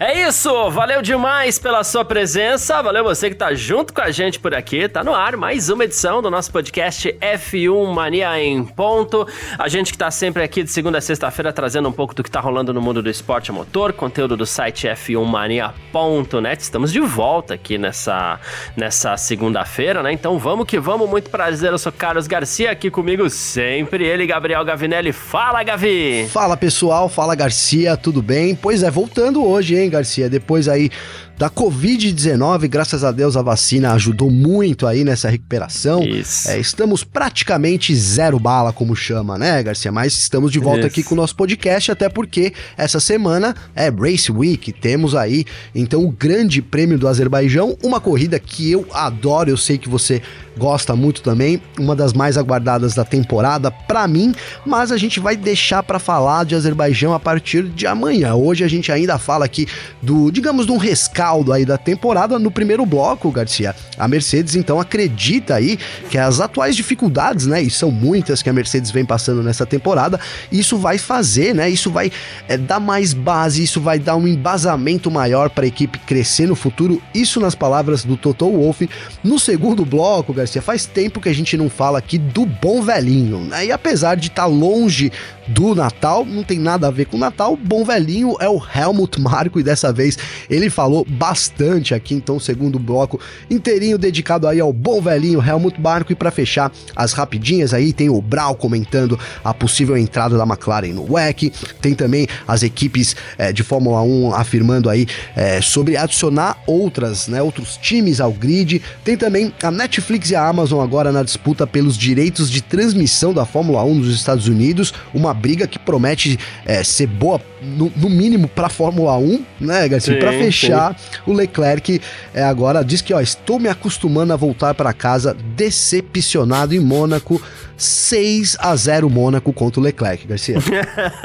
É isso, valeu demais pela sua presença, valeu você que tá junto com a gente por aqui, tá no ar mais uma edição do nosso podcast F1 Mania em ponto. A gente que tá sempre aqui de segunda a sexta-feira trazendo um pouco do que tá rolando no mundo do esporte a motor, conteúdo do site f1mania.net. Estamos de volta aqui nessa, nessa segunda-feira, né? Então vamos que vamos, muito prazer, eu sou Carlos Garcia, aqui comigo sempre ele, Gabriel Gavinelli. Fala, Gavi! Fala pessoal, fala Garcia, tudo bem? Pois é, voltando hoje, hein? Garcia? Depois aí da Covid-19, graças a Deus a vacina ajudou muito aí nessa recuperação. Isso. É, estamos praticamente zero bala, como chama, né, Garcia? Mas estamos de volta Isso. aqui com o nosso podcast, até porque essa semana é Race Week, temos aí então o Grande Prêmio do Azerbaijão, uma corrida que eu adoro, eu sei que você gosta muito também, uma das mais aguardadas da temporada para mim, mas a gente vai deixar para falar de Azerbaijão a partir de amanhã. Hoje a gente ainda fala aqui do, digamos, de um rescate caldo aí da temporada no primeiro bloco, Garcia. A Mercedes então acredita aí que as atuais dificuldades, né, e são muitas que a Mercedes vem passando nessa temporada, isso vai fazer, né, isso vai é, dar mais base, isso vai dar um embasamento maior para a equipe crescer no futuro. Isso nas palavras do Toto Wolff. No segundo bloco, Garcia, faz tempo que a gente não fala aqui do bom velhinho, né? E apesar de estar tá longe do Natal, não tem nada a ver com o Natal, o bom velhinho é o Helmut Marko e dessa vez ele falou bastante aqui, então, segundo bloco inteirinho dedicado aí ao bom velhinho Helmut Marko. E para fechar as rapidinhas aí, tem o Brau comentando a possível entrada da McLaren no WEC, tem também as equipes é, de Fórmula 1 afirmando aí é, sobre adicionar outras, né, outros times ao grid. Tem também a Netflix e a Amazon agora na disputa pelos direitos de transmissão da Fórmula 1 nos Estados Unidos, uma briga que promete é, ser boa no, no mínimo para Fórmula 1, né, Garcia? Para fechar, sim. o Leclerc é, agora diz que ó, estou me acostumando a voltar para casa decepcionado em Mônaco 6 a 0 Mônaco contra o Leclerc, Garcia.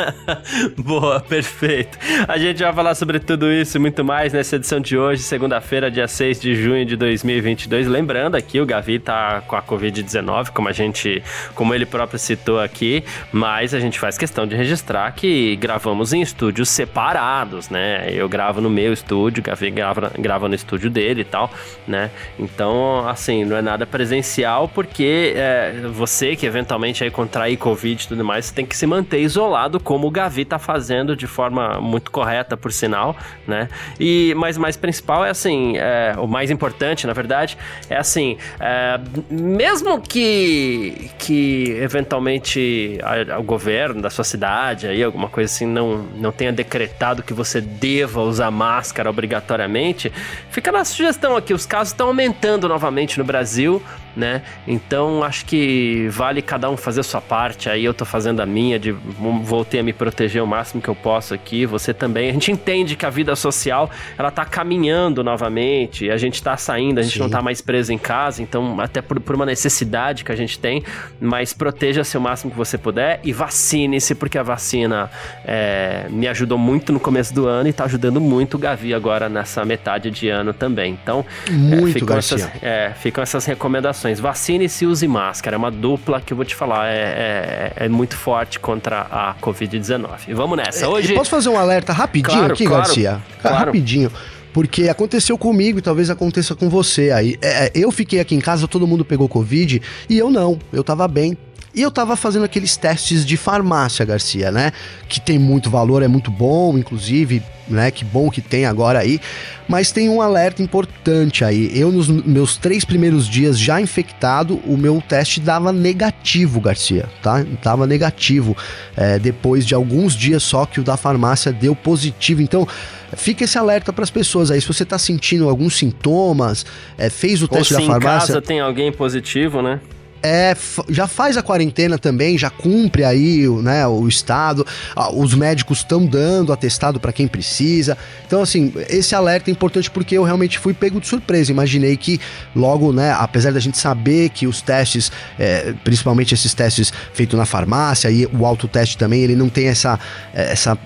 Boa, perfeito. A gente vai falar sobre tudo isso e muito mais nessa edição de hoje, segunda-feira, dia 6 de junho de 2022. Lembrando aqui, o Gavi tá com a Covid-19, como a gente, como ele próprio citou aqui, mas a gente faz questão de registrar que gravamos em estúdios separados, né? Eu gravo no meu estúdio, o Gavi grava, grava no estúdio dele e tal, né? Então, assim, não é nada presencial porque é, você que eventualmente aí contrair Covid e tudo mais, você tem que se manter isolado, como o Gavi tá fazendo de forma muito correta, por sinal, né? E, mas mais principal é assim, é, o mais importante, na verdade, é assim, é, mesmo que, que eventualmente a, a, o governo da sua cidade, aí, alguma coisa assim, não, não tenha decretado que você deva usar máscara obrigatoriamente, fica na sugestão aqui, os casos estão aumentando novamente no Brasil, né? Então acho que vale cada um fazer a sua parte. Aí eu tô fazendo a minha, de voltei a me proteger o máximo que eu posso aqui. Você também. A gente entende que a vida social ela tá caminhando novamente, a gente tá saindo, a gente Sim. não tá mais preso em casa, então, até por, por uma necessidade que a gente tem, mas proteja-se o máximo que você puder e vacine-se, porque a vacina é, me ajudou muito no começo do ano e tá ajudando muito o Gavi agora nessa metade de ano também. Então, muito, é, ficam, essas, é, ficam essas recomendações recomendações. Vacine-se e use máscara. É uma dupla que eu vou te falar, é, é, é muito forte contra a Covid-19. Vamos nessa. Hoje. posso fazer um alerta rapidinho claro, aqui, claro, Garcia? Claro. Rapidinho porque aconteceu comigo e talvez aconteça com você aí. É, eu fiquei aqui em casa, todo mundo pegou Covid e eu não, eu tava bem. E eu tava fazendo aqueles testes de farmácia, Garcia, né? Que tem muito valor, é muito bom, inclusive, né? Que bom que tem agora aí. Mas tem um alerta importante aí. Eu, nos meus três primeiros dias já infectado, o meu teste dava negativo, Garcia, tá? Tava negativo. É, depois de alguns dias só que o da farmácia deu positivo. Então, fica esse alerta para as pessoas aí. Se você tá sentindo alguns sintomas, é, fez o teste Ou da farmácia. em casa tem alguém positivo, né? É, já faz a quarentena também, já cumpre aí né, o estado, os médicos estão dando atestado para quem precisa. Então, assim, esse alerta é importante porque eu realmente fui pego de surpresa. Imaginei que logo, né, apesar da gente saber que os testes, é, principalmente esses testes feitos na farmácia e o autoteste também, ele não tem essa, essa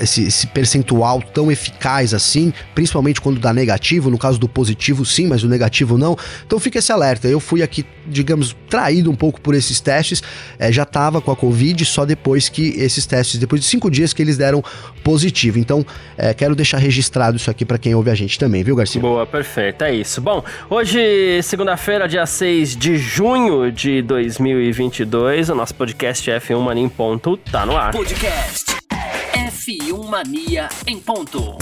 esse, esse, percentual tão eficaz assim, principalmente quando dá negativo, no caso do positivo sim, mas o negativo não. Então fica esse alerta. Eu fui aqui, digamos, traído um pouco por esses testes, é, já tava com a Covid só depois que esses testes, depois de cinco dias que eles deram positivo. Então é, quero deixar registrado isso aqui para quem ouve a gente também, viu, Garcia? Boa, perfeito, é isso. Bom, hoje, segunda-feira, dia 6 de junho de 2022, o nosso podcast F1 Mania em Ponto tá no ar. Podcast F1 Mania em ponto.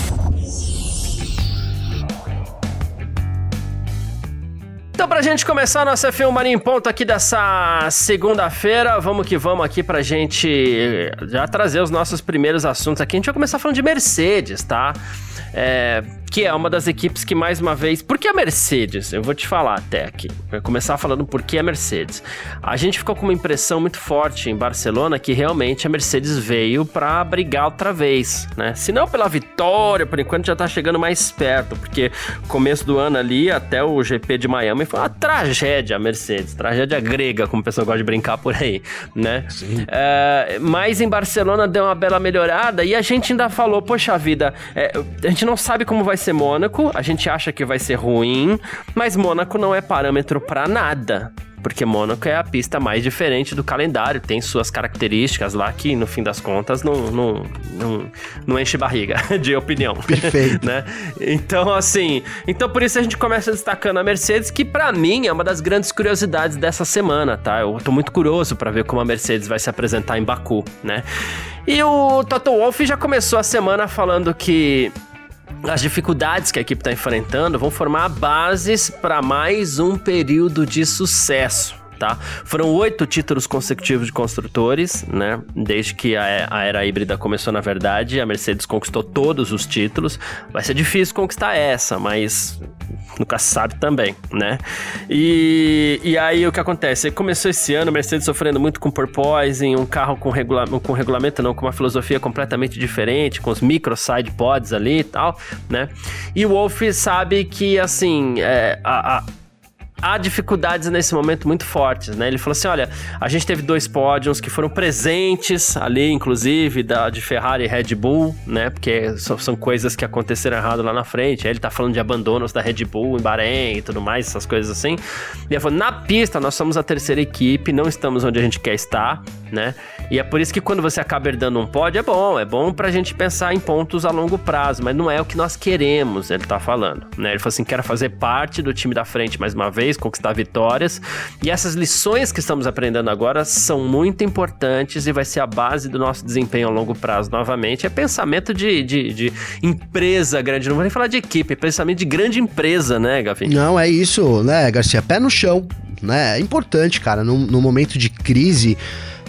Então, pra gente começar nossa F1 Mania em ponto aqui dessa segunda-feira, vamos que vamos aqui pra gente já trazer os nossos primeiros assuntos aqui. A gente vai começar falando de Mercedes, tá? É, que é uma das equipes que mais uma vez. Por que a Mercedes? Eu vou te falar até aqui. Vou começar falando por que a Mercedes. A gente ficou com uma impressão muito forte em Barcelona que realmente a Mercedes veio para brigar outra vez, né? Se não pela vitória, por enquanto já tá chegando mais perto, porque começo do ano ali até o GP de Miami foi uma tragédia a Mercedes, tragédia grega, como o pessoal gosta de brincar por aí, né? É, mas em Barcelona deu uma bela melhorada e a gente ainda falou, poxa vida, é, a gente não sabe como vai ser Mônaco, a gente acha que vai ser ruim, mas Mônaco não é parâmetro para nada. Porque Mônaco é a pista mais diferente do calendário, tem suas características lá que, no fim das contas, não, não, não, não enche barriga de opinião. Perfeito. né? Então, assim, então por isso a gente começa destacando a Mercedes, que para mim é uma das grandes curiosidades dessa semana, tá? Eu tô muito curioso para ver como a Mercedes vai se apresentar em Baku, né? E o Toto Wolff já começou a semana falando que as dificuldades que a equipe está enfrentando vão formar bases para mais um período de sucesso. Tá? Foram oito títulos consecutivos de construtores, né? Desde que a, era híbrida começou, na verdade, a Mercedes conquistou todos os títulos. Vai ser difícil conquistar essa, mas nunca sabe também, né? E, e aí o que acontece? Começou esse ano, Mercedes sofrendo muito com porpoising, um carro com, regula com regulamento não, com uma filosofia completamente diferente, com os micro side pods ali e tal, né? E o Wolf sabe que, assim, é, a, a há dificuldades nesse momento muito fortes, né? Ele falou assim: olha, a gente teve dois pódios que foram presentes ali, inclusive, da, de Ferrari e Red Bull, né? Porque são, são coisas que aconteceram errado lá na frente. Aí ele tá falando de abandonos da Red Bull em Bahrein e tudo mais, essas coisas assim. E ele falou: na pista, nós somos a terceira equipe, não estamos onde a gente quer estar, né? E é por isso que quando você acaba herdando um pódio, é bom, é bom pra gente pensar em pontos a longo prazo, mas não é o que nós queremos, ele tá falando, né? Ele falou assim: quero fazer parte do time da frente mais uma vez conquistar vitórias. E essas lições que estamos aprendendo agora são muito importantes e vai ser a base do nosso desempenho a longo prazo novamente. É pensamento de, de, de empresa grande, não vou nem falar de equipe, é pensamento de grande empresa, né, Gavi? Não, é isso, né, Garcia? Pé no chão, né? É importante, cara, no, no momento de crise.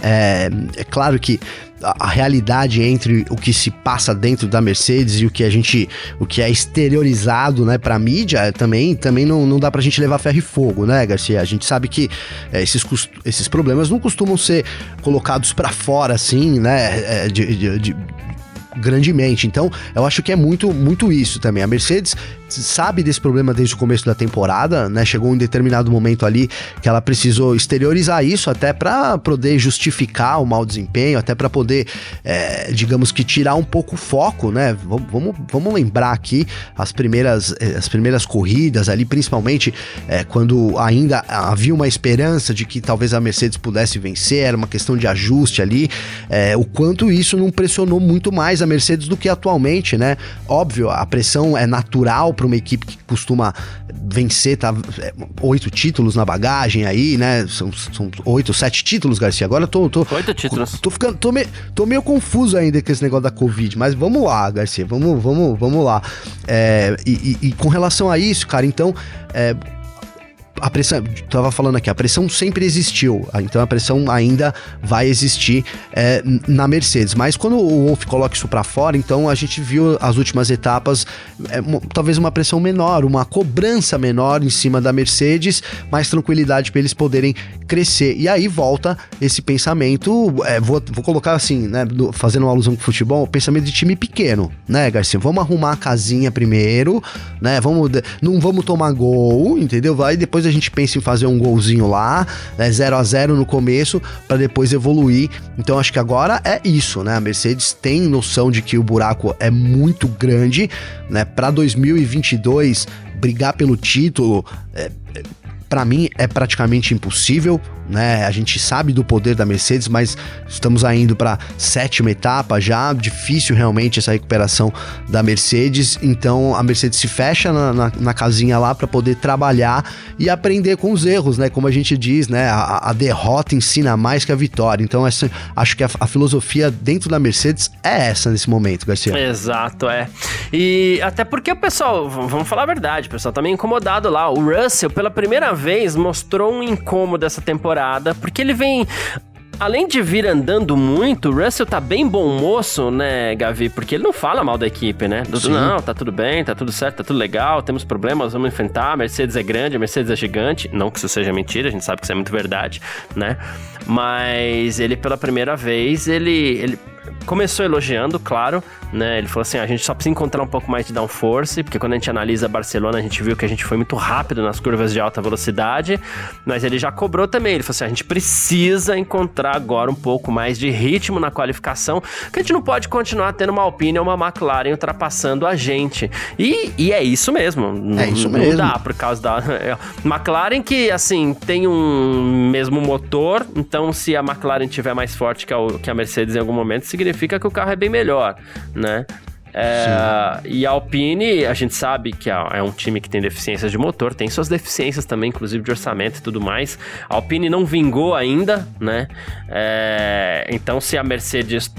É, é claro que a, realidade entre o que se passa dentro da Mercedes e o que a gente, o que é exteriorizado, né, pra mídia, também, também não, não dá pra gente levar ferro e fogo, né, Garcia? A gente sabe que é, esses, esses problemas não costumam ser colocados para fora, assim, né, é, de, de, de grandemente. Então, eu acho que é muito, muito isso também. A Mercedes sabe desse problema desde o começo da temporada, né? Chegou um determinado momento ali que ela precisou exteriorizar isso até para poder justificar o mau desempenho, até para poder, é, digamos que tirar um pouco o foco, né? Vamos, vamos, lembrar aqui as primeiras, eh, as primeiras corridas ali, principalmente é, quando ainda havia uma esperança de que talvez a Mercedes pudesse vencer, era uma questão de ajuste ali, é, o quanto isso não pressionou muito mais a Mercedes do que atualmente, né? Óbvio, a pressão é natural para uma equipe que costuma vencer, tá? É, oito títulos na bagagem aí, né? São, são oito, sete títulos, Garcia. Agora eu tô. tô oito títulos. Tô, ficando. Tô, me, tô meio confuso ainda com esse negócio da Covid, mas vamos lá, Garcia. Vamos, vamos, vamos lá. É, e, e, e, com relação a isso, cara, então. É, a pressão, tava falando aqui, a pressão sempre existiu, então a pressão ainda vai existir é, na Mercedes. Mas quando o Wolff coloca isso para fora, então a gente viu as últimas etapas, é, talvez uma pressão menor, uma cobrança menor em cima da Mercedes, mais tranquilidade para eles poderem crescer. E aí volta esse pensamento, é, vou, vou colocar assim, né, fazendo uma alusão com o futebol, pensamento de time pequeno, né, Garcia? Vamos arrumar a casinha primeiro, né? Vamos, não vamos tomar gol, entendeu? Vai depois a gente pensa em fazer um golzinho lá, né, 0 a 0 no começo, para depois evoluir. Então acho que agora é isso, né? A Mercedes tem noção de que o buraco é muito grande, né? Para 2022 brigar pelo título, é, para mim é praticamente impossível né? A gente sabe do poder da Mercedes, mas estamos indo para sétima etapa já, difícil realmente essa recuperação da Mercedes. Então a Mercedes se fecha na, na, na casinha lá para poder trabalhar e aprender com os erros, né? Como a gente diz, né? A, a derrota ensina mais que a vitória. Então essa, acho que a, a, filosofia dentro da Mercedes é essa nesse momento, Garcia. Exato, é. E até porque o pessoal, vamos falar a verdade, o pessoal tá meio incomodado lá. O Russell, pela primeira vez, mostrou um incômodo essa temporada temporada, porque ele vem além de vir andando muito, o Russell tá bem bom moço, né, Gavi? Porque ele não fala mal da equipe, né? Do, não, tá tudo bem, tá tudo certo, tá tudo legal, temos problemas, vamos enfrentar. A Mercedes é grande, a Mercedes é gigante. Não que isso seja mentira, a gente sabe que isso é muito verdade, né? Mas ele, pela primeira vez, ele, ele começou elogiando, claro, né? Ele falou assim: a gente só precisa encontrar um pouco mais de downforce, porque quando a gente analisa Barcelona, a gente viu que a gente foi muito rápido nas curvas de alta velocidade, mas ele já cobrou também. Ele falou assim: a gente precisa encontrar agora um pouco mais de ritmo na qualificação, que a gente não pode continuar tendo uma Alpine ou uma McLaren ultrapassando a gente. E, e é isso mesmo. É isso mesmo. Não dá por causa da. É, McLaren que, assim, tem um mesmo motor, então se a McLaren tiver mais forte que a, que a Mercedes em algum momento, significa que o carro é bem melhor, né? É, e a Alpine, a gente sabe que é, é um time que tem deficiências de motor, tem suas deficiências também, inclusive de orçamento e tudo mais. A Alpine não vingou ainda, né? É, então, se a Mercedes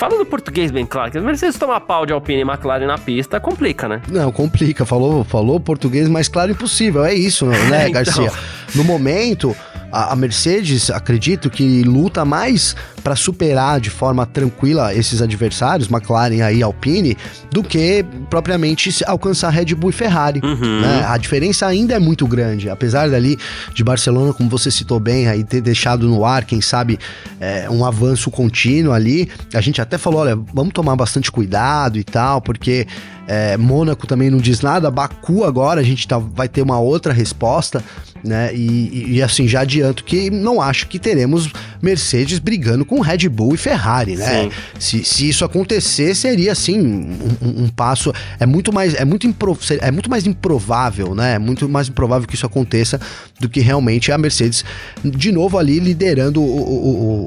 Falando português bem claro, que a Mercedes tomar pau de Alpine e McLaren na pista, complica, né? Não, complica. Falou, falou português mais claro impossível. É isso, né, então... Garcia? No momento, a, a Mercedes, acredito que luta mais para superar de forma tranquila esses adversários, McLaren aí, Alpine, do que propriamente alcançar Red Bull e Ferrari. Uhum. Né? A diferença ainda é muito grande, apesar dali de Barcelona, como você citou bem, aí ter deixado no ar, quem sabe, é, um avanço contínuo ali. A gente até falou, olha, vamos tomar bastante cuidado e tal, porque é, Mônaco também não diz nada. Baku agora a gente tá, vai ter uma outra resposta, né? E, e, assim, já adianto que não acho que teremos Mercedes brigando com Red Bull e Ferrari, né? Se, se isso acontecer, seria assim um, um, passo. É muito mais. É muito, impro, é muito mais improvável, né? É muito mais improvável que isso aconteça do que realmente a Mercedes, de novo, ali liderando o, o, o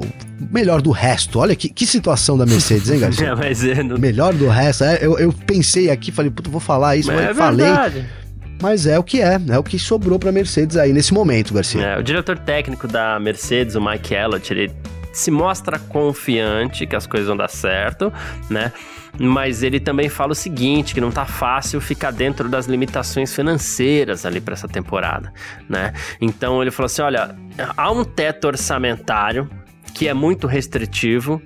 melhor do resto. Olha que, que situação da Mercedes, hein, Garcia? é, mas é, não... Melhor do resto. É, eu, eu pensei aqui, falei, puta, vou falar isso, mas, mas é falei. Verdade. Mas é o que é, é o que sobrou para Mercedes aí nesse momento, Garcia. É, o diretor técnico da Mercedes, o Mike Elliott, ele se mostra confiante que as coisas vão dar certo, né? Mas ele também fala o seguinte, que não tá fácil ficar dentro das limitações financeiras ali para essa temporada, né? Então ele falou assim, olha, há um teto orçamentário que é muito restritivo.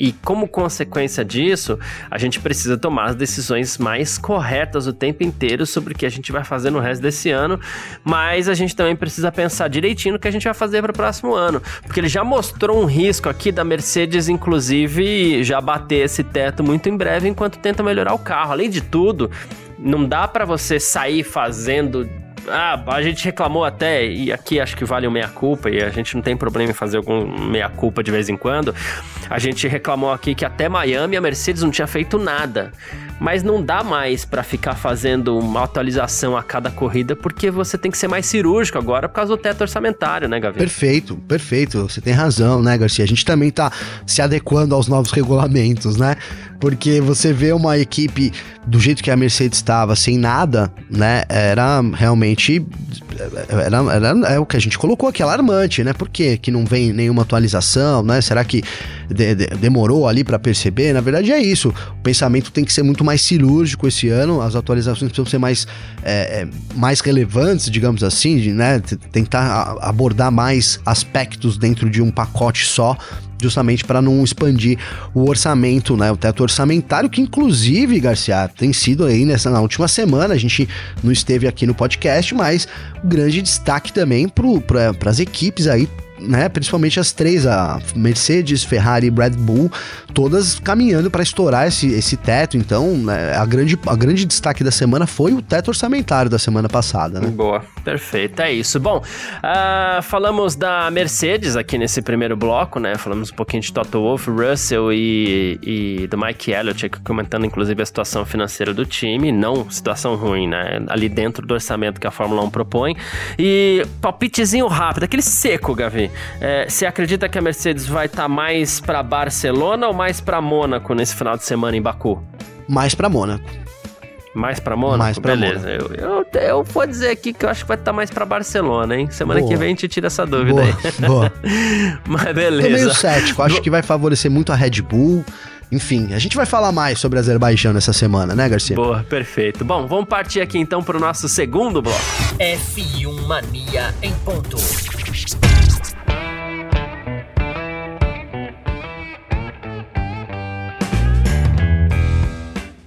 E como consequência disso, a gente precisa tomar as decisões mais corretas o tempo inteiro sobre o que a gente vai fazer no resto desse ano, mas a gente também precisa pensar direitinho no que a gente vai fazer para o próximo ano, porque ele já mostrou um risco aqui da Mercedes, inclusive, já bater esse teto muito em breve enquanto tenta melhorar o carro. Além de tudo, não dá para você sair fazendo ah, a gente reclamou até, e aqui acho que vale o meia-culpa, e a gente não tem problema em fazer algum meia-culpa de vez em quando. A gente reclamou aqui que até Miami a Mercedes não tinha feito nada. Mas não dá mais para ficar fazendo uma atualização a cada corrida, porque você tem que ser mais cirúrgico agora por causa do teto orçamentário, né, Gavi? Perfeito, perfeito. Você tem razão, né, Garcia? A gente também tá se adequando aos novos regulamentos, né? Porque você vê uma equipe do jeito que a Mercedes estava, sem nada, né? Era realmente realmente era, era, é o que a gente colocou aqui, alarmante, né? Por quê? que não vem nenhuma atualização, né? Será que de, de, demorou ali para perceber? Na verdade é isso. O pensamento tem que ser muito mais cirúrgico esse ano, as atualizações precisam ser mais, é, é mais relevantes, digamos assim, né? Tentar abordar mais aspectos dentro de um pacote só justamente para não expandir o orçamento, né? O teto orçamentário, que inclusive, Garcia, tem sido aí nessa na última semana, a gente não esteve aqui no podcast, mas grande destaque também para as equipes aí né, principalmente as três, a Mercedes, Ferrari e Red Bull, todas caminhando para estourar esse, esse teto. Então, né, a, grande, a grande destaque da semana foi o teto orçamentário da semana passada, né? Boa, perfeito, é isso. Bom, uh, falamos da Mercedes aqui nesse primeiro bloco, né? Falamos um pouquinho de Toto Wolff, Russell e, e do Mike Elliott, comentando inclusive a situação financeira do time, não situação ruim, né? Ali dentro do orçamento que a Fórmula 1 propõe. E palpitezinho rápido, aquele seco, Gavi. É, você acredita que a Mercedes vai estar tá mais para Barcelona ou mais para Mônaco nesse final de semana em Baku? Mais para Mônaco. Mais pra Mônaco? Mais pra Beleza. Mônaco. Eu, eu, eu, vou dizer aqui que eu acho que vai estar tá mais pra Barcelona, hein? Semana boa. que vem a gente tira essa dúvida boa, aí. Boa. Mas beleza. Tô meio cético. Acho que vai favorecer muito a Red Bull. Enfim, a gente vai falar mais sobre Azerbaijão nessa semana, né, Garcia? Boa, perfeito. Bom, vamos partir aqui então pro nosso segundo bloco. F1 Mania em ponto.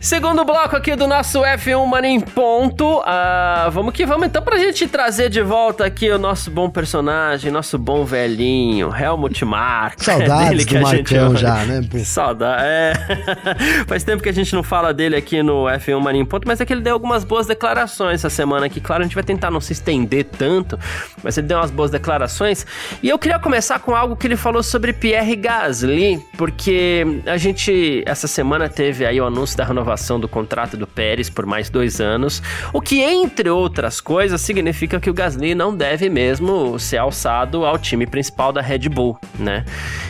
Segundo bloco aqui do nosso F1 Mano em Ponto. Uh, vamos que vamos então pra gente trazer de volta aqui o nosso bom personagem, nosso bom velhinho, Helmut Marko. Saudades do Marcão já, né? Saudade, é. Faz tempo que a gente não fala dele aqui no F1 Mano em Ponto, mas é que ele deu algumas boas declarações essa semana aqui. Claro, a gente vai tentar não se estender tanto, mas ele deu umas boas declarações. E eu queria começar com algo que ele falou sobre Pierre Gasly, porque a gente, essa semana, teve aí o anúncio da renovação renovação do contrato do Pérez por mais dois anos, o que, entre outras coisas, significa que o Gasly não deve mesmo ser alçado ao time principal da Red Bull, né?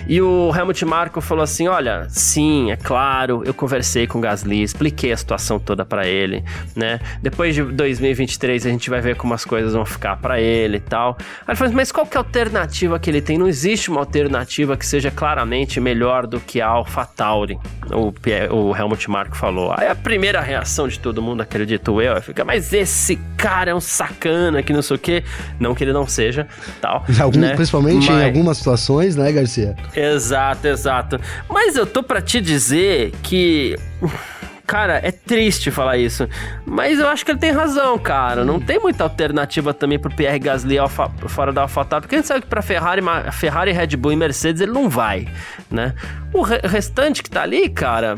E o Helmut Marko falou assim: olha, sim, é claro, eu conversei com o Gasly, expliquei a situação toda para ele, né? Depois de 2023 a gente vai ver como as coisas vão ficar para ele e tal. Aí ele falou: mas qual que é a alternativa que ele tem? Não existe uma alternativa que seja claramente melhor do que a AlphaTauri, o, o Helmut Marko falou. Aí a primeira reação de todo mundo, acredito eu, é ficar, mas esse cara é um sacana, que não sei o quê. Não que ele não seja, tal. Algum, né? Principalmente mas... em algumas situações, né, Garcia? Exato, exato. Mas eu tô para te dizer que Cara, é triste falar isso. Mas eu acho que ele tem razão, cara. Não tem muita alternativa também pro Pierre Gasly alfa, fora da AlphaTauri. Porque a gente sabe que pra Ferrari, Ferrari, Red Bull e Mercedes ele não vai, né? O re restante que tá ali, cara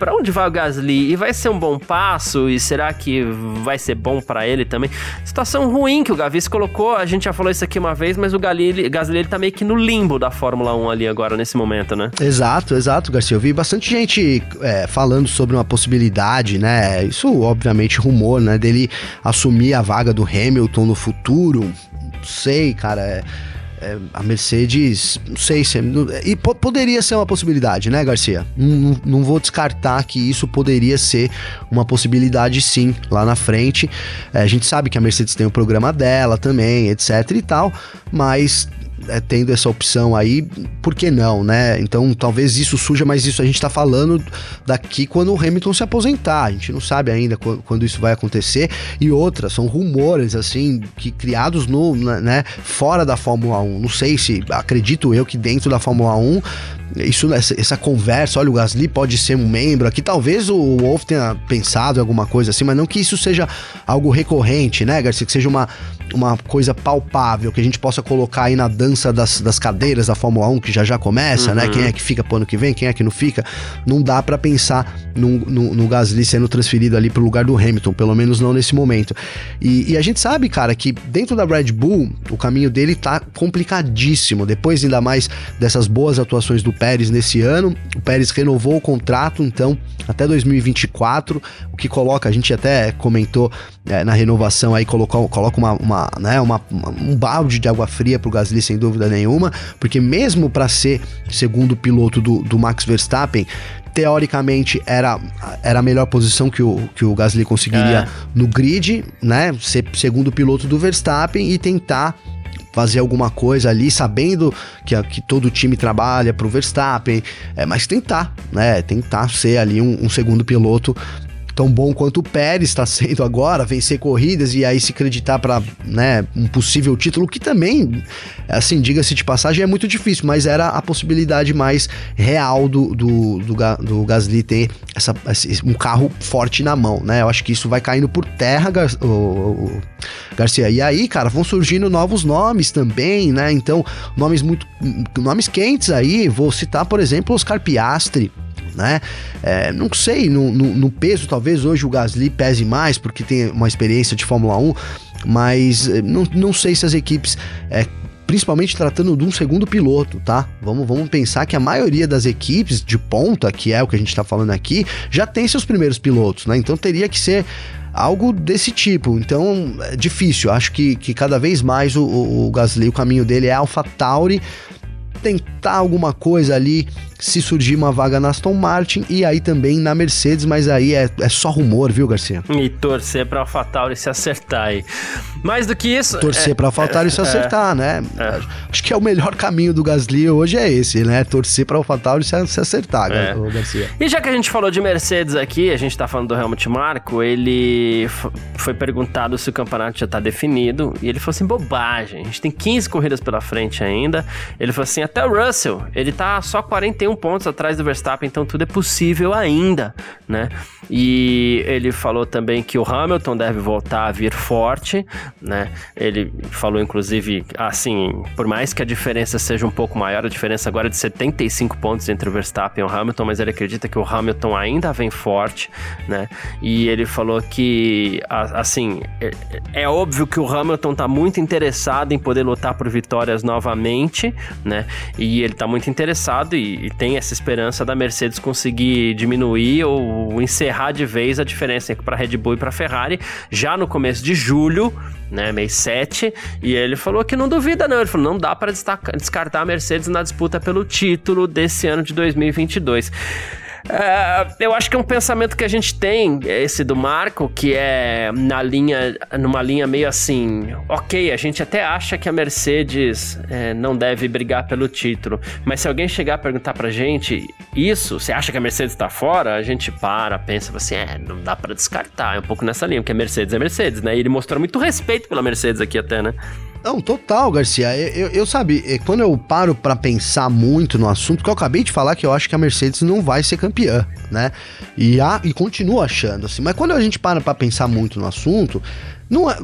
para onde vai o Gasly? E vai ser um bom passo? E será que vai ser bom para ele também? Situação ruim que o Gavi se colocou, a gente já falou isso aqui uma vez, mas o Gasly, Gasly ele tá meio que no limbo da Fórmula 1 ali agora, nesse momento, né? Exato, exato, Garcia. Eu vi bastante gente é, falando sobre uma possibilidade, né? Isso, obviamente, rumor, né? Dele assumir a vaga do Hamilton no futuro. Não sei, cara. É é, a Mercedes, não sei se. E poderia ser uma possibilidade, né, Garcia? Não, não vou descartar que isso poderia ser uma possibilidade sim, lá na frente. É, a gente sabe que a Mercedes tem o programa dela também, etc e tal, mas é, tendo essa opção aí, por que não, né? Então talvez isso surja, mas isso a gente tá falando daqui quando o Hamilton se aposentar. A gente não sabe ainda quando isso vai acontecer. E outras, são rumores, assim, que criados no, né, fora da Fórmula 1. Não sei se, acredito eu que dentro da Fórmula 1 isso, essa, essa, conversa, olha, o Gasly pode ser um membro aqui, talvez o Wolf tenha pensado em alguma coisa assim, mas não que isso seja algo recorrente, né, Garcia? Que seja uma, uma coisa palpável, que a gente possa colocar aí na dança das, das cadeiras da Fórmula 1, que já já começa, né? uhum. né? Quem é que fica pro ano que vem, quem é que não fica. Não dá para pensar no, no, no, Gasly sendo transferido ali pro lugar do Hamilton, pelo menos não nesse momento. E, e, a gente sabe, cara, que dentro da Red Bull, o caminho dele tá complicadíssimo. Depois, ainda mais dessas boas atuações do Pérez nesse ano, o Pérez renovou o contrato, então, até 2024, o que coloca, a gente até comentou é, na renovação aí coloca, coloca uma, uma, né, uma, um balde de água fria pro Gasly sem dúvida nenhuma, porque mesmo para ser segundo piloto do, do Max Verstappen, teoricamente era, era a melhor posição que o, que o Gasly conseguiria é. no grid, né? Ser segundo piloto do Verstappen e tentar fazer alguma coisa ali, sabendo que, que todo time trabalha para o Verstappen, é, mas tentar, né? Tentar ser ali um, um segundo piloto tão bom quanto o Pérez está sendo agora, vencer corridas e aí se acreditar para né, um possível título, que também, assim, diga-se de passagem, é muito difícil, mas era a possibilidade mais real do, do, do, do Gasly ter essa, um carro forte na mão, né? Eu acho que isso vai caindo por terra, Gar o, o Garcia. E aí, cara, vão surgindo novos nomes também, né? Então, nomes muito. nomes quentes aí. Vou citar, por exemplo, Oscar Piastri né? É, não sei, no, no, no, peso talvez hoje o Gasly pese mais porque tem uma experiência de Fórmula 1, mas eh, não, não sei se as equipes é, principalmente tratando de um segundo piloto, tá? Vamos, vamos pensar que a maioria das equipes de ponta, que é o que a gente está falando aqui, já tem seus primeiros pilotos, né? Então teria que ser algo desse tipo. Então é difícil. Acho que, que cada vez mais o, o, o Gasly, o caminho dele é Alpha Tauri tentar alguma coisa ali se surgir uma vaga na Aston Martin e aí também na Mercedes, mas aí é, é só rumor, viu, Garcia? E torcer para AlphaTauri se acertar aí. Mais do que isso... Torcer é, para AlphaTauri é, se acertar, é, né? É. Acho que é o melhor caminho do Gasly hoje é esse, né? Torcer para AlphaTauri se, se acertar, é. Garcia. E já que a gente falou de Mercedes aqui, a gente tá falando do Helmut Marko, ele foi perguntado se o campeonato já tá definido e ele falou assim, bobagem, a gente tem 15 corridas pela frente ainda. Ele falou assim, até o Russell, ele tá só 41 41 pontos atrás do Verstappen, então tudo é possível ainda, né? E ele falou também que o Hamilton deve voltar a vir forte, né? Ele falou inclusive assim, por mais que a diferença seja um pouco maior, a diferença agora é de 75 pontos entre o Verstappen e o Hamilton, mas ele acredita que o Hamilton ainda vem forte, né? E ele falou que assim, é, é óbvio que o Hamilton tá muito interessado em poder lutar por vitórias novamente, né? E ele tá muito interessado e tem essa esperança da Mercedes conseguir diminuir ou encerrar de vez a diferença para Red Bull e para Ferrari já no começo de julho, né, mês 7, e ele falou que não duvida não, ele falou não dá para descartar a Mercedes na disputa pelo título desse ano de 2022. É, eu acho que é um pensamento que a gente tem, esse do Marco, que é na linha, numa linha meio assim, ok, a gente até acha que a Mercedes é, não deve brigar pelo título, mas se alguém chegar a perguntar pra gente isso, você acha que a Mercedes tá fora? A gente para, pensa assim, é, não dá para descartar, é um pouco nessa linha, porque a Mercedes é Mercedes, né? E ele mostrou muito respeito pela Mercedes aqui até, né? Não, total, Garcia. Eu, eu, eu sabe, é, quando eu paro para pensar muito no assunto, que eu acabei de falar que eu acho que a Mercedes não vai ser campeã, né? E, a, e continuo achando, assim. Mas quando a gente para pra pensar muito no assunto, não é.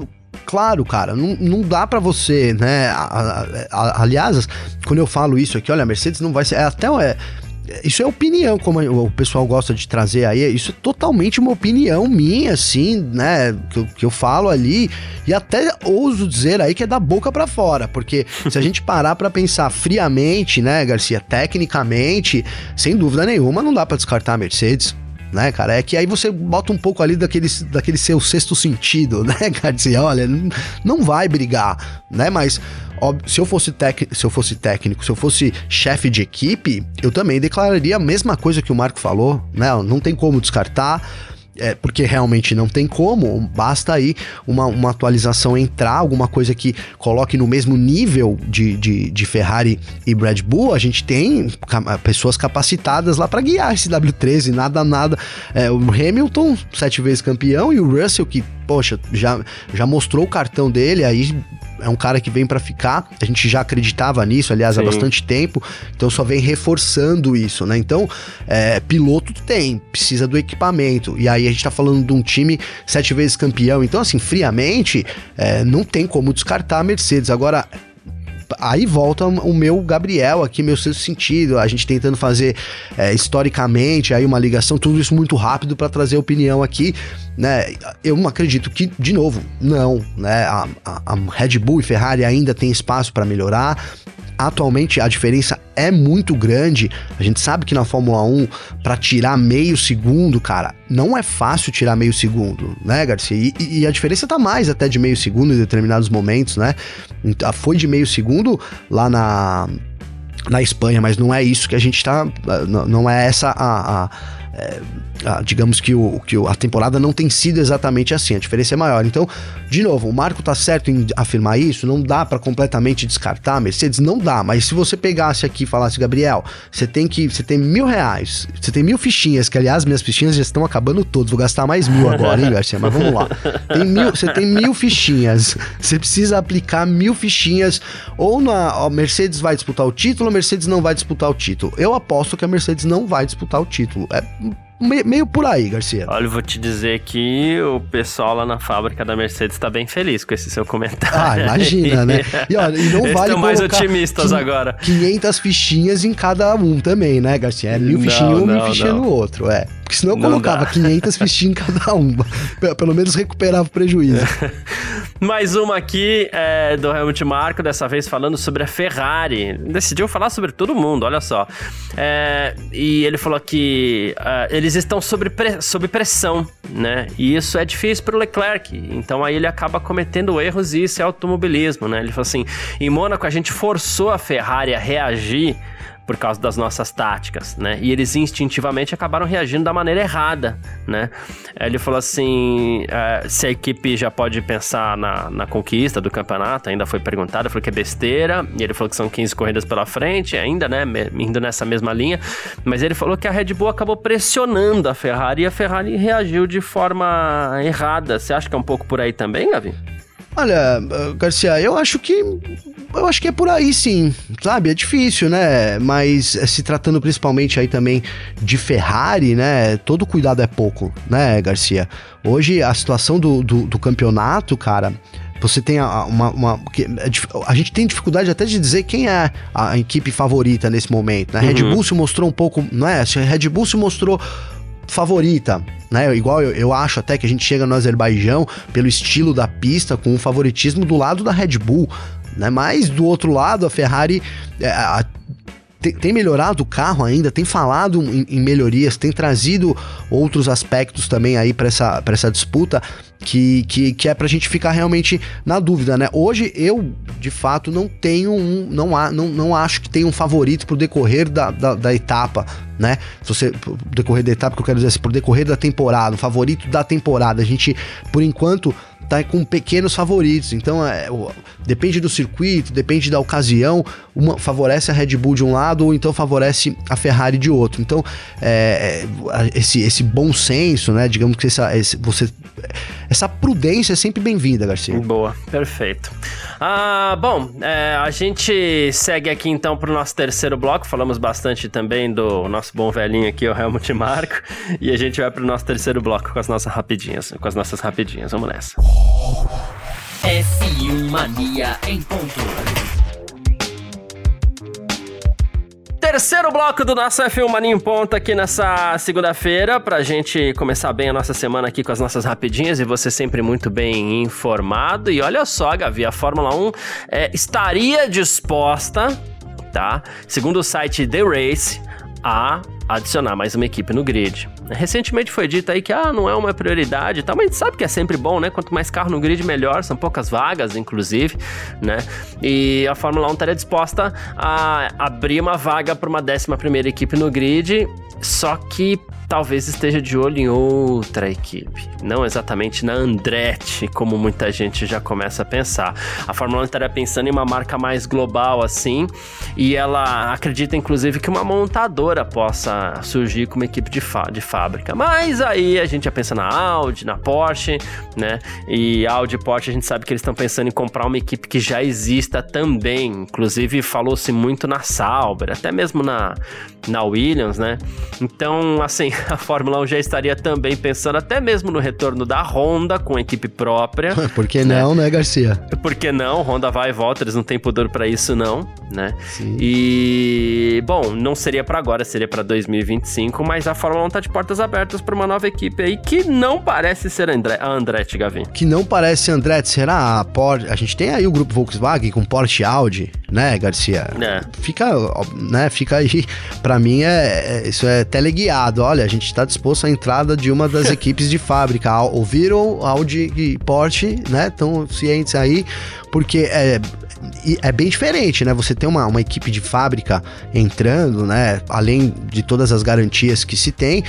Claro, cara, não, não dá para você, né? A, a, aliás, quando eu falo isso aqui, olha, a Mercedes não vai ser. É, até é, isso é opinião, como o pessoal gosta de trazer aí. Isso é totalmente uma opinião minha, assim, né? Que eu, que eu falo ali. E até ouso dizer aí que é da boca para fora. Porque se a gente parar para pensar friamente, né, Garcia, tecnicamente, sem dúvida nenhuma, não dá para descartar a Mercedes né, cara? É que aí você bota um pouco ali daquele, daquele seu sexto sentido, né, Garcia? Olha, não vai brigar, né? Mas se eu fosse tec, se eu fosse técnico, se eu fosse chefe de equipe, eu também declararia a mesma coisa que o Marco falou, né? Não tem como descartar. É, porque realmente não tem como, basta aí uma, uma atualização entrar, alguma coisa que coloque no mesmo nível de, de, de Ferrari e Red Bull, a gente tem pessoas capacitadas lá para guiar esse W13, nada, nada. É, o Hamilton, sete vezes campeão, e o Russell, que, poxa, já, já mostrou o cartão dele, aí é um cara que vem para ficar. A gente já acreditava nisso, aliás, Sim. há bastante tempo. Então só vem reforçando isso, né? Então, é, piloto tem, precisa do equipamento. E aí a gente tá falando de um time sete vezes campeão. Então, assim, friamente, é, não tem como descartar a Mercedes. Agora, aí volta o meu Gabriel aqui, meu sexto sentido, a gente tentando fazer é, historicamente aí uma ligação, tudo isso muito rápido para trazer opinião aqui, né? Eu acredito que, de novo, não, né? A, a, a Red Bull e Ferrari ainda tem espaço para melhorar. Atualmente a diferença é muito grande. A gente sabe que na Fórmula 1, para tirar meio segundo, cara, não é fácil tirar meio segundo, né, Garcia? E, e, a diferença tá mais até de meio segundo em determinados momentos, né? Então, foi de meio segundo lá na, na Espanha, mas não é isso que a gente tá. Não é essa a, a é, a, digamos que, o, que a temporada não tem sido exatamente assim, a diferença é maior. Então, de novo, o Marco tá certo em afirmar isso, não dá para completamente descartar a Mercedes, não dá, mas se você pegasse aqui e falasse, Gabriel, você tem que, você tem mil reais, você tem mil fichinhas, que aliás, minhas fichinhas já estão acabando todas, vou gastar mais mil agora, hein, Garcia, mas vamos lá. Tem mil, você tem mil fichinhas, você precisa aplicar mil fichinhas, ou na a Mercedes vai disputar o título, a Mercedes não vai disputar o título. Eu aposto que a Mercedes não vai disputar o título. É meio por aí, Garcia. Olha, eu vou te dizer que o pessoal lá na fábrica da Mercedes tá bem feliz com esse seu comentário. Ah, imagina, né? E, olha, e não Eles vale mais otimistas agora. 500 fichinhas em cada um também, né, Garcia? É mil fichinhas um, mil fichinhas no outro, é. Porque senão eu não colocava dá. 500 fichinhas em cada uma. Pelo menos recuperava o prejuízo. Mais uma aqui é, do Helmut Marko, dessa vez falando sobre a Ferrari. Decidiu falar sobre todo mundo, olha só. É, e ele falou que uh, eles estão sob, pre sob pressão, né? E isso é difícil para o Leclerc. Então aí ele acaba cometendo erros e isso é automobilismo, né? Ele falou assim: em Mônaco a gente forçou a Ferrari a reagir por causa das nossas táticas, né? E eles instintivamente acabaram reagindo da maneira errada, né? Ele falou assim: uh, se a equipe já pode pensar na, na conquista do campeonato, ainda foi perguntado, falou que é besteira, e ele falou que são 15 corridas pela frente, ainda, né? Indo nessa mesma linha, mas ele falou que a Red Bull acabou pressionando a Ferrari e a Ferrari reagiu de forma errada. Você acha que é um pouco por aí também, Gavi? Olha, Garcia, eu acho que eu acho que é por aí sim, sabe? É difícil, né? Mas eh, se tratando principalmente aí também de Ferrari, né? Todo cuidado é pouco, né, Garcia? Hoje a situação do, do, do campeonato, cara, você tem uma, uma, é a gente tem dificuldade até de dizer quem é a equipe favorita nesse momento, né? Uhum. Red Bull se mostrou um pouco, não é? A Red Bull se mostrou favorita, né? Igual eu, eu, acho até que a gente chega no Azerbaijão pelo estilo da pista com o favoritismo do lado da Red Bull, né? Mas do outro lado a Ferrari é, a, tem, tem, melhorado o carro ainda, tem falado em, em, melhorias, tem trazido outros aspectos também aí para essa, essa disputa que, que, que é pra gente ficar realmente na dúvida, né? Hoje eu, de fato, não tenho um. Não, há, não, não acho que tenha um favorito pro decorrer da, da, da etapa, né? Se você. Pro decorrer da etapa, que eu quero dizer assim, pro decorrer da temporada, o favorito da temporada. A gente, por enquanto, tá com pequenos favoritos. Então, é, depende do circuito, depende da ocasião. Uma favorece a Red Bull de um lado ou então favorece a Ferrari de outro. Então, é, é esse, esse bom senso, né? Digamos que essa, esse, você, essa prudência é sempre bem-vinda, Garcia. Boa, perfeito. Ah, bom, é, a gente segue aqui então para o nosso terceiro bloco. Falamos bastante também do nosso bom velhinho aqui, o Helmut Marco. E a gente vai para o nosso terceiro bloco com as nossas rapidinhas. Com as nossas rapidinhas. Vamos nessa. F1 Mania em ponto. Terceiro bloco do nosso F1 Mania Ponta aqui nessa segunda-feira, pra gente começar bem a nossa semana aqui com as nossas rapidinhas e você sempre muito bem informado. E olha só, Gavi, a Fórmula 1 é, estaria disposta, tá? Segundo o site The Race, a adicionar mais uma equipe no grid. Recentemente foi dito aí que ah, não é uma prioridade, tá? mas a gente sabe que é sempre bom, né? Quanto mais carro no grid, melhor, são poucas vagas, inclusive, né? E a Fórmula 1 estaria disposta a abrir uma vaga para uma 11 primeira equipe no grid, só que talvez esteja de olho em outra equipe, não exatamente na Andretti, como muita gente já começa a pensar. A Fórmula 1 estaria pensando em uma marca mais global assim, e ela acredita inclusive que uma montadora possa surgir como equipe de, de fábrica. Mas aí a gente já pensa na Audi, na Porsche, né? E Audi e Porsche a gente sabe que eles estão pensando em comprar uma equipe que já exista também. Inclusive falou-se muito na Sauber, até mesmo na, na Williams, né? Então, assim, a Fórmula 1 já estaria também pensando até mesmo no retorno da Honda com equipe própria. Por que né? não, né, Garcia? Por que não? Honda vai e volta, eles não têm pudor para isso não, né? Sim. E bom, não seria para agora, seria para 2025, mas a Fórmula 1 tá de portas abertas para uma nova equipe aí que não parece ser a Andretti Gavin. Que não parece Andretti, será a Porsche? A gente tem aí o grupo Volkswagen com Porsche Audi, né, Garcia? É. Fica, né, fica aí para mim é, é, isso é teleguiado. Olha, a gente está disposto à entrada de uma das equipes de fábrica. Ouviram Audi e Porsche, né? Estão cientes aí, porque é, é bem diferente, né? Você tem uma, uma equipe de fábrica entrando, né? Além de todas as garantias que se tem,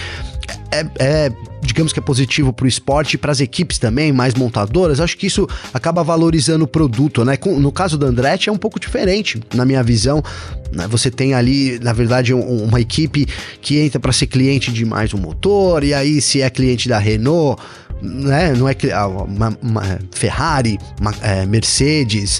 é, é digamos que é positivo para o esporte e para as equipes também, mais montadoras, acho que isso acaba valorizando o produto, né? no caso da Andretti é um pouco diferente, na minha visão. Né? Você tem ali, na verdade, um, uma equipe que entra para ser cliente de mais um motor, e aí se é cliente da Renault né, não é uma, uma Ferrari, é, Mercedes,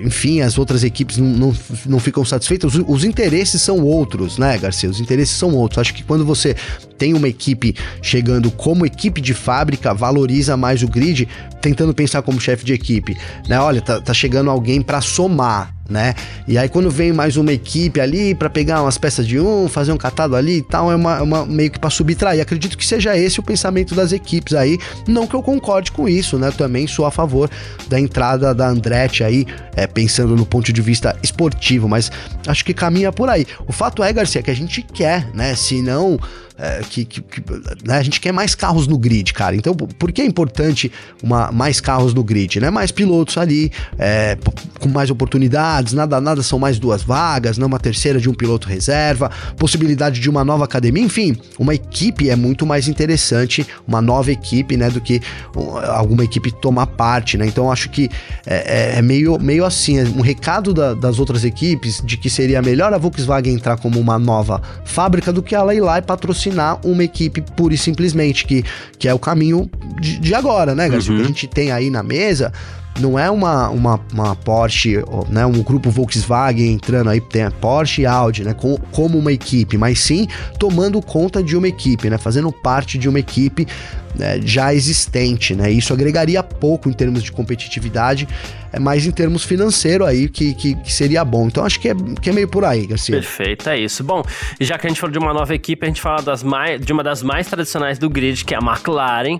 enfim, as outras equipes não, não, não ficam satisfeitas. Os, os, interesses são outros, né, Garcia? Os interesses são outros. Acho que quando você tem uma equipe chegando como equipe de fábrica, valoriza mais o grid, tentando pensar como chefe de equipe, né? Olha, tá, tá chegando alguém para somar, né? E aí quando vem mais uma equipe ali para pegar umas peças de um, fazer um catado ali e tal, é uma, uma meio que para subtrair. Acredito que seja esse o pensamento das equipes aí. Não que eu concorde com isso, né? Também sou a favor da entrada da Andretti aí, é, pensando no ponto de vista esportivo, mas acho que caminha por aí. O fato é, Garcia, que a gente quer, né? Se não é, que, que, que né, a gente quer mais carros no grid, cara. Então, por que é importante uma, mais carros no grid, né? Mais pilotos ali, é, com mais oportunidades, nada, nada são mais duas vagas, né? Uma terceira de um piloto reserva, possibilidade de uma nova academia, enfim, uma equipe é muito mais interessante, uma nova equipe, né? Do que alguma equipe tomar parte, né? Então, acho que é, é, é meio, meio assim, é um recado da, das outras equipes de que seria melhor a Volkswagen entrar como uma nova fábrica do que ela ir lá e patrocinar patrocinar uma equipe pura e simplesmente, que, que é o caminho de, de agora, né, Garcia? Uhum. Que a gente tem aí na mesa não é uma, uma, uma Porsche, né, um grupo Volkswagen entrando aí, tem a Porsche e Audi, né, com, como uma equipe, mas sim tomando conta de uma equipe, né, fazendo parte de uma equipe né, já existente, né, isso agregaria pouco em termos de competitividade, é mais em termos financeiro aí que, que, que, seria bom. Então acho que é, que é meio por aí, Garcia. Perfeito, é isso. Bom, já que a gente falou de uma nova equipe, a gente fala das mais, de uma das mais tradicionais do grid, que é a McLaren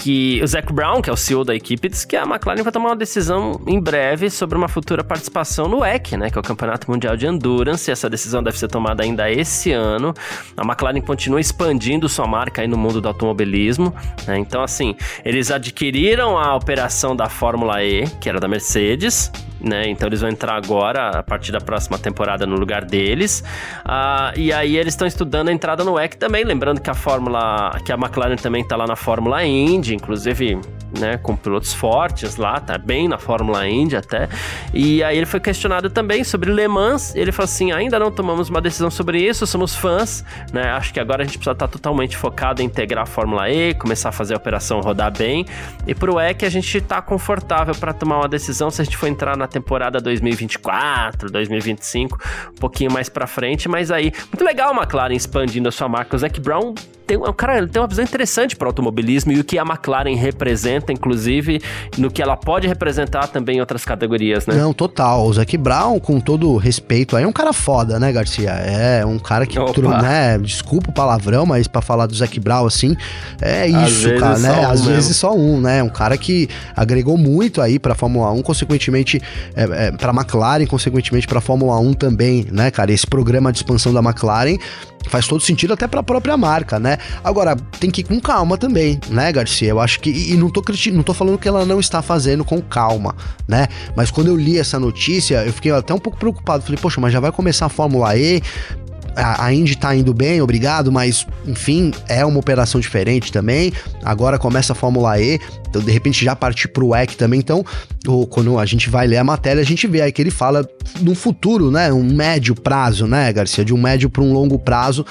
que o Zac Brown, que é o CEO da equipe, disse que a McLaren vai tomar uma decisão em breve sobre uma futura participação no WEC, né, que é o Campeonato Mundial de Endurance. Essa decisão deve ser tomada ainda esse ano. A McLaren continua expandindo sua marca aí no mundo do automobilismo, né? Então, assim, eles adquiriram a operação da Fórmula E, que era da Mercedes, né? Então eles vão entrar agora, a partir da próxima temporada, no lugar deles. Uh, e aí eles estão estudando a entrada no WEC também, lembrando que a Fórmula, que a McLaren também está lá na Fórmula Indy, inclusive, né, com pilotos fortes lá, tá bem na Fórmula Indy até. E aí ele foi questionado também sobre Le Mans. Ele falou assim: ainda não tomamos uma decisão sobre isso, somos fãs, né? Acho que agora a gente precisa estar totalmente focado em integrar a Fórmula E, começar a fazer a operação rodar bem. E pro WEC a gente tá confortável para tomar uma decisão se a gente for entrar na temporada 2024, 2025, um pouquinho mais para frente, mas aí muito legal a McLaren expandindo a sua marca. O Zac Brown tem, cara, ele tem uma visão interessante para o automobilismo e o que a McLaren representa, inclusive, no que ela pode representar também em outras categorias, né? Não, total. O Zac Brown, com todo respeito, aí é um cara foda, né, Garcia? É um cara que, né, desculpa o palavrão, mas para falar do Zac Brown, assim, é isso, cara, né? Um Às mesmo. vezes só um, né? Um cara que agregou muito aí pra Fórmula 1, consequentemente, é, é, pra McLaren, consequentemente pra Fórmula 1 também, né, cara? Esse programa de expansão da McLaren faz todo sentido até para a própria marca, né? Agora, tem que ir com calma também, né, Garcia? Eu acho que e não tô não tô falando que ela não está fazendo com calma, né? Mas quando eu li essa notícia, eu fiquei até um pouco preocupado. Falei, poxa, mas já vai começar a Fórmula E, a Indy tá indo bem, obrigado, mas enfim, é uma operação diferente também. Agora começa a Fórmula E, então de repente já partir pro WEC também. Então, quando a gente vai ler a matéria, a gente vê aí que ele fala no futuro, né? Um médio prazo, né, Garcia? De um médio para um longo prazo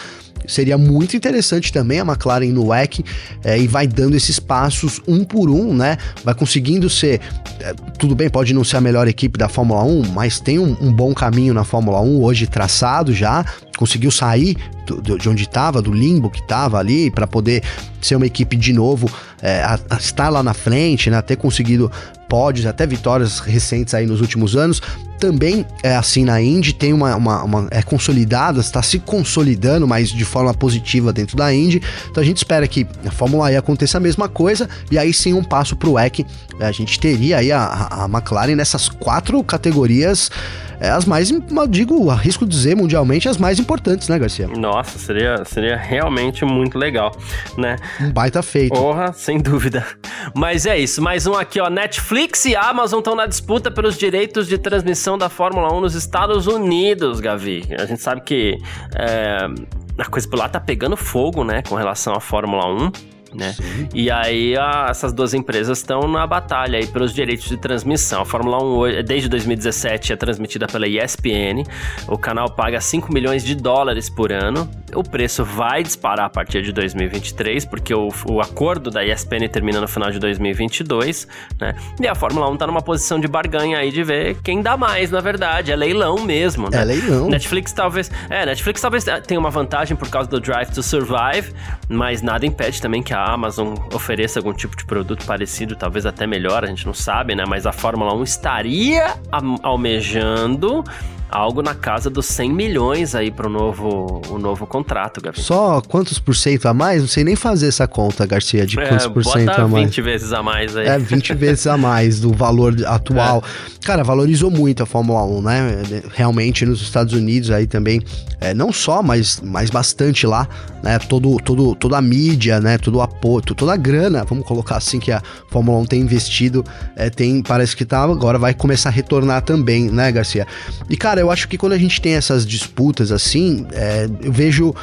seria muito interessante também a McLaren no WEC é, e vai dando esses passos um por um, né? Vai conseguindo ser. É, tudo bem, pode não ser a melhor equipe da Fórmula 1, mas tem um, um bom caminho na Fórmula 1 hoje traçado já. Conseguiu sair do, do, de onde estava, do limbo que estava ali, para poder ser uma equipe de novo, é, a, a estar lá na frente, né? Ter conseguido pódios, até vitórias recentes aí nos últimos anos. Também é assim na Indy, tem uma, uma, uma é consolidada, está se consolidando, mas de forma positiva dentro da Indy. Então a gente espera que a Fórmula E aconteça a mesma coisa e aí sim um passo para o EC. A gente teria aí a, a McLaren nessas quatro categorias as mais, digo, arrisco dizer mundialmente, as mais importantes, né, Garcia? Nossa, seria, seria realmente muito legal, né? Um baita feito. Porra, sem dúvida. Mas é isso, mais um aqui, ó. Netflix e Amazon estão na disputa pelos direitos de transmissão da Fórmula 1 nos Estados Unidos, Gavi. A gente sabe que é, a coisa por lá tá pegando fogo, né, com relação à Fórmula 1 né? E aí a, essas duas empresas estão na batalha aí pelos direitos de transmissão. A Fórmula 1 desde 2017 é transmitida pela ESPN. O canal paga 5 milhões de dólares por ano. O preço vai disparar a partir de 2023, porque o, o acordo da ESPN termina no final de 2022, né? E a Fórmula 1 tá numa posição de barganha aí de ver quem dá mais, na verdade. É leilão mesmo, né? É leilão. Netflix talvez, é, Netflix talvez tenha uma vantagem por causa do Drive to Survive, mas nada impede também que a a Amazon ofereça algum tipo de produto parecido, talvez até melhor, a gente não sabe, né? Mas a Fórmula 1 estaria almejando algo na casa dos 100 milhões aí para o novo, o novo contrato, Gabi. Só quantos por cento a mais? Não sei nem fazer essa conta, Garcia, de é, quantos é, por cento a mais. 20 vezes a mais aí. É, 20 vezes a mais do valor atual. É. Cara, valorizou muito a Fórmula 1, né? Realmente nos Estados Unidos aí também, é, não só, mas, mas bastante lá, né? Todo, todo, toda a mídia, né? Todo o apoio, toda a grana, vamos colocar assim, que a Fórmula 1 tem investido, é, tem, parece que tá, agora vai começar a retornar também, né, Garcia? E, cara, Cara, eu acho que quando a gente tem essas disputas assim, é, eu vejo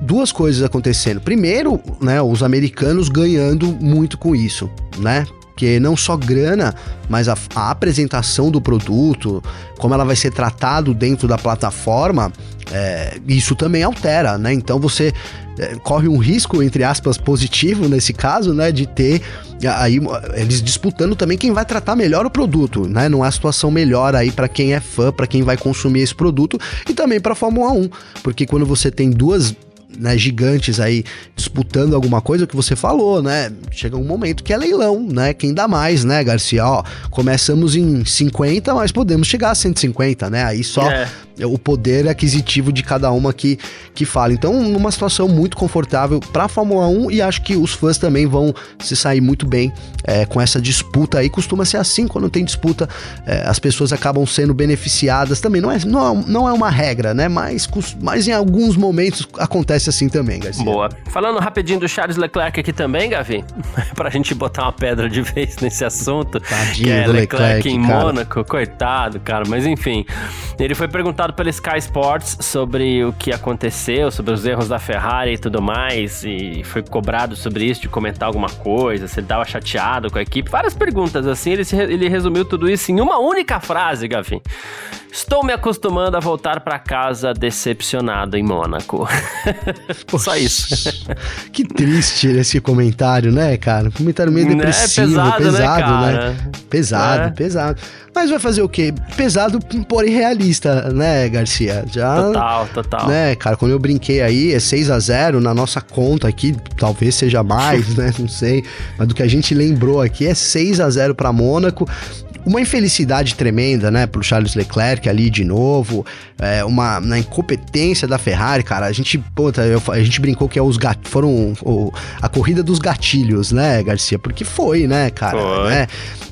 duas coisas acontecendo. Primeiro, né, os americanos ganhando muito com isso, né? que não só grana, mas a, a, apresentação do produto, como ela vai ser tratado dentro da plataforma, é, isso também altera, né? Então você corre um risco, entre aspas, positivo nesse caso, né? De ter aí eles disputando também quem vai tratar melhor o produto, né? Não há situação melhor aí para quem é fã, para quem vai consumir esse produto e também para Fórmula 1, porque quando você tem duas né, gigantes aí disputando alguma coisa que você falou, né? Chega um momento que é leilão, né? Quem dá mais, né, Garcia? Ó, começamos em 50, mas podemos chegar a 150, né? Aí só é. o poder aquisitivo de cada uma que, que fala. Então, numa situação muito confortável para a Fórmula 1 e acho que os fãs também vão se sair muito bem é, com essa disputa aí. Costuma ser assim, quando tem disputa, é, as pessoas acabam sendo beneficiadas também. Não é, não, não é uma regra, né? Mas, mas em alguns momentos acontece acontece assim também, Garcia. Boa. Falando rapidinho do Charles Leclerc aqui também, Gavi, pra gente botar uma pedra de vez nesse assunto. Tadinho é do Leclerc, Leclerc em cara. Mônaco, coitado, cara. Mas enfim, ele foi perguntado pela Sky Sports sobre o que aconteceu, sobre os erros da Ferrari e tudo mais, e foi cobrado sobre isso, de comentar alguma coisa, se ele tava chateado com a equipe. Várias perguntas assim, ele, se, ele resumiu tudo isso em uma única frase, Gavi. Estou me acostumando a voltar para casa decepcionado em Mônaco. Só isso. que triste esse comentário, né, cara? Comentário meio né, depressivo, é pesado, pesado, né? né? Pesado, é. pesado. Mas vai fazer o quê? Pesado, porém realista, né, Garcia? Já, total, total. Né, cara, quando eu brinquei aí, é 6 a 0 na nossa conta aqui, talvez seja mais, né? Não sei. Mas do que a gente lembrou aqui é 6 a 0 para Mônaco uma infelicidade tremenda, né, pro Charles Leclerc ali de novo, é, uma na incompetência da Ferrari, cara. A gente, puta, eu, a gente brincou que é os gat, foram o, a corrida dos gatilhos, né, Garcia? Porque foi, né, cara, foi. né?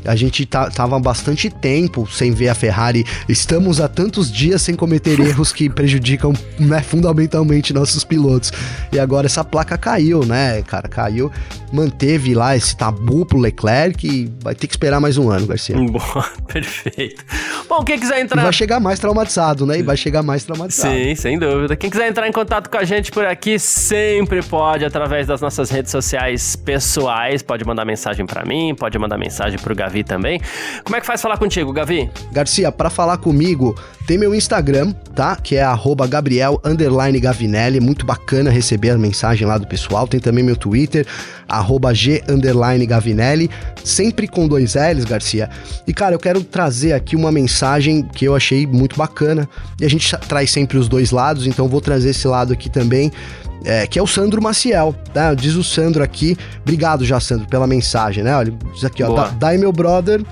A gente tá, tava bastante tempo sem ver a Ferrari. Estamos há tantos dias sem cometer erros que prejudicam, né, fundamentalmente nossos pilotos. E agora essa placa caiu, né, cara? Caiu, manteve lá esse tabu pro Leclerc e vai ter que esperar mais um ano, Garcia. Boa, perfeito. Bom, quem quiser entrar. E vai chegar mais traumatizado, né? E vai chegar mais traumatizado. Sim, sem dúvida. Quem quiser entrar em contato com a gente por aqui, sempre pode, através das nossas redes sociais pessoais. Pode mandar mensagem para mim, pode mandar mensagem pro Gavi também. Como é que faz falar contigo, Gavi? Garcia, para falar comigo, tem meu Instagram, tá? Que é Gabriel Gavinelli. Muito bacana receber a mensagem lá do pessoal. Tem também meu Twitter, G Gavinelli, sempre com dois L's, Garcia. E cara, eu quero trazer aqui uma mensagem que eu achei muito bacana. E a gente traz sempre os dois lados, então vou trazer esse lado aqui também. É, que é o Sandro Maciel, tá? Diz o Sandro aqui. Obrigado já, Sandro, pela mensagem, né? Olha, diz aqui, ó. Dai meu brother.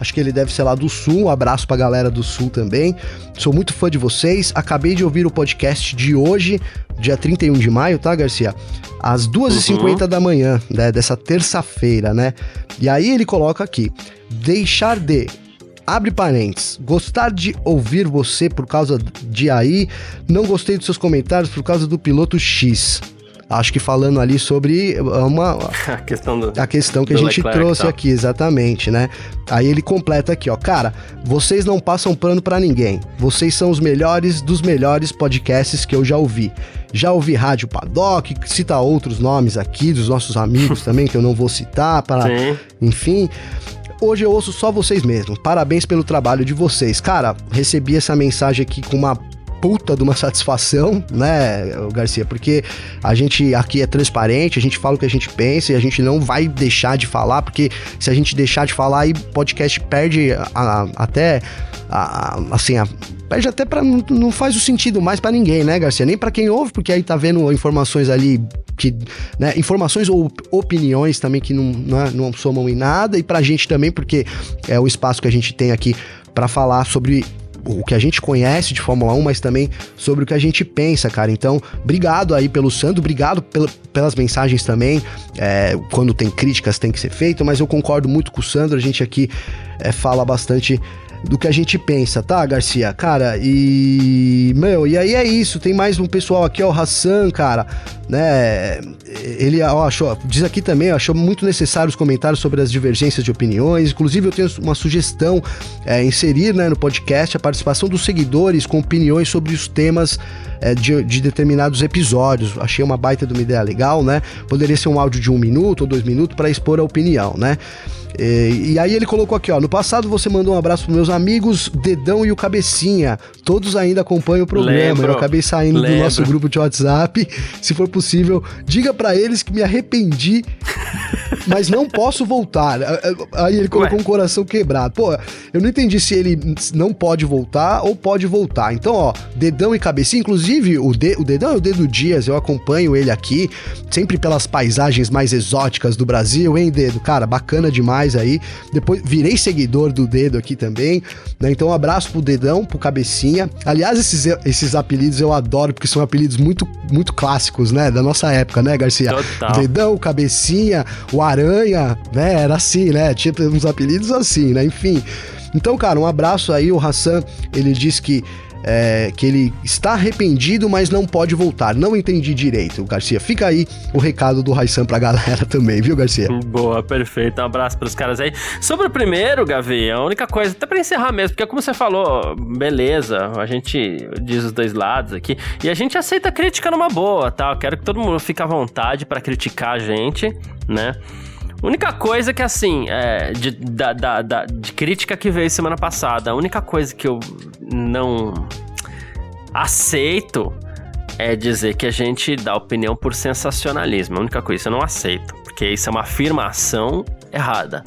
Acho que ele deve ser lá do Sul. Um abraço pra galera do Sul também. Sou muito fã de vocês. Acabei de ouvir o podcast de hoje, dia 31 de maio, tá, Garcia? Às 2h50 uhum. da manhã, né? Dessa terça-feira, né? E aí ele coloca aqui: deixar de abre parênteses, gostar de ouvir você por causa de aí, não gostei dos seus comentários por causa do piloto X. Acho que falando ali sobre uma a questão do, a questão que a gente Leclerc, trouxe tá. aqui exatamente, né? Aí ele completa aqui, ó, cara, vocês não passam pano para ninguém. Vocês são os melhores dos melhores podcasts que eu já ouvi. Já ouvi Rádio Paddock, cita outros nomes aqui dos nossos amigos também que eu não vou citar para, enfim. Hoje eu ouço só vocês mesmos. Parabéns pelo trabalho de vocês. Cara, recebi essa mensagem aqui com uma puta de uma satisfação, né, Garcia? Porque a gente aqui é transparente, a gente fala o que a gente pensa e a gente não vai deixar de falar, porque se a gente deixar de falar, aí podcast perde a, a, até a, assim, a, perde até para não faz o sentido mais para ninguém, né, Garcia? Nem para quem ouve, porque aí tá vendo informações ali que, né, informações ou opiniões também que não, não, é, não somam em nada, e pra gente também, porque é o espaço que a gente tem aqui para falar sobre o que a gente conhece de Fórmula 1, mas também sobre o que a gente pensa, cara. Então, obrigado aí pelo Sandro, obrigado pelas mensagens também. É, quando tem críticas tem que ser feito, mas eu concordo muito com o Sandro, a gente aqui é, fala bastante do que a gente pensa, tá, Garcia? Cara, e. Meu, e aí é isso. Tem mais um pessoal aqui, ó, o Hassan, cara, né? Ele ó, achou, diz aqui também, achou muito necessário os comentários sobre as divergências de opiniões. Inclusive, eu tenho uma sugestão: é, inserir né, no podcast a participação dos seguidores com opiniões sobre os temas é, de, de, determinados episódios. Achei uma baita de uma ideia legal, né? Poderia ser um áudio de um minuto ou dois minutos para expor a opinião, né? E, e, aí ele colocou aqui, ó. No passado você mandou um abraço pros meus amigos Dedão e o Cabecinha. Todos ainda acompanham o programa. Lembro, Eu acabei saindo lembro. do nosso grupo de WhatsApp. Se for possível, diga para eles que me arrependi, mas não posso voltar. Aí ele colocou Ué. um coração quebrado. Pô, eu não entendi se ele não pode voltar ou pode voltar. Então, ó, Dedão e Cabecinha, inclusive o, de, o Dedão é o Dedo Dias, eu acompanho ele aqui, sempre pelas paisagens mais exóticas do Brasil, hein, Dedo? Cara, bacana demais mais aí. Depois virei seguidor do dedo aqui também, né? Então um abraço pro dedão, pro cabecinha. Aliás, esses, esses apelidos eu adoro porque são apelidos muito muito clássicos, né, da nossa época, né, Garcia? Total. Dedão, cabecinha, o aranha, né? Era assim, né? Tinha uns apelidos assim, né? Enfim. Então, cara, um abraço aí. O Hassan, ele diz que é, que ele está arrependido, mas não pode voltar. Não entendi direito, Garcia. Fica aí o recado do Raissan pra galera também, viu, Garcia? Boa, perfeito. Um abraço pros caras aí. Sobre o primeiro, Gavi, a única coisa, até pra encerrar mesmo, porque como você falou, beleza, a gente diz os dois lados aqui, e a gente aceita crítica numa boa, tá? Eu quero que todo mundo fique à vontade para criticar a gente, né? Única coisa que, assim, é, de, da, da, da, de crítica que veio semana passada, a única coisa que eu não aceito é dizer que a gente dá opinião por sensacionalismo. A única coisa eu não aceito, porque isso é uma afirmação errada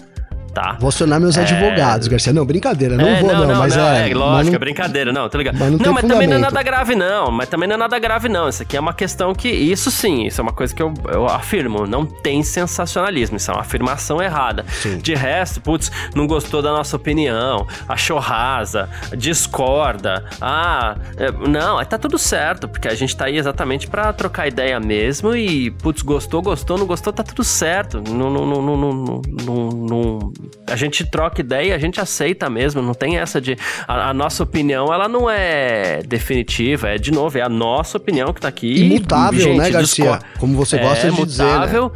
tá? Vou acionar meus é... advogados, Garcia. Não, brincadeira, não é, vou não, não, mas não, é... é lógico, não... é brincadeira, não, tá ligado? Mas não, não mas também não é nada grave não, mas também não é nada grave não. Isso aqui é uma questão que, isso sim, isso é uma coisa que eu, eu afirmo, não tem sensacionalismo, isso é uma afirmação errada. Sim. De resto, putz, não gostou da nossa opinião, achou rasa, discorda, ah, é, não, tá tudo certo, porque a gente tá aí exatamente para trocar ideia mesmo e, putz, gostou, gostou, não gostou, tá tudo certo. Não, não, não, não, não, não, não a gente troca ideia, a gente aceita mesmo, não tem essa de a, a, nossa opinião, ela não é definitiva, é de novo, é a nossa opinião que tá aqui. Imutável, gente, né, Garcia? Como você gosta é, de dizer, né?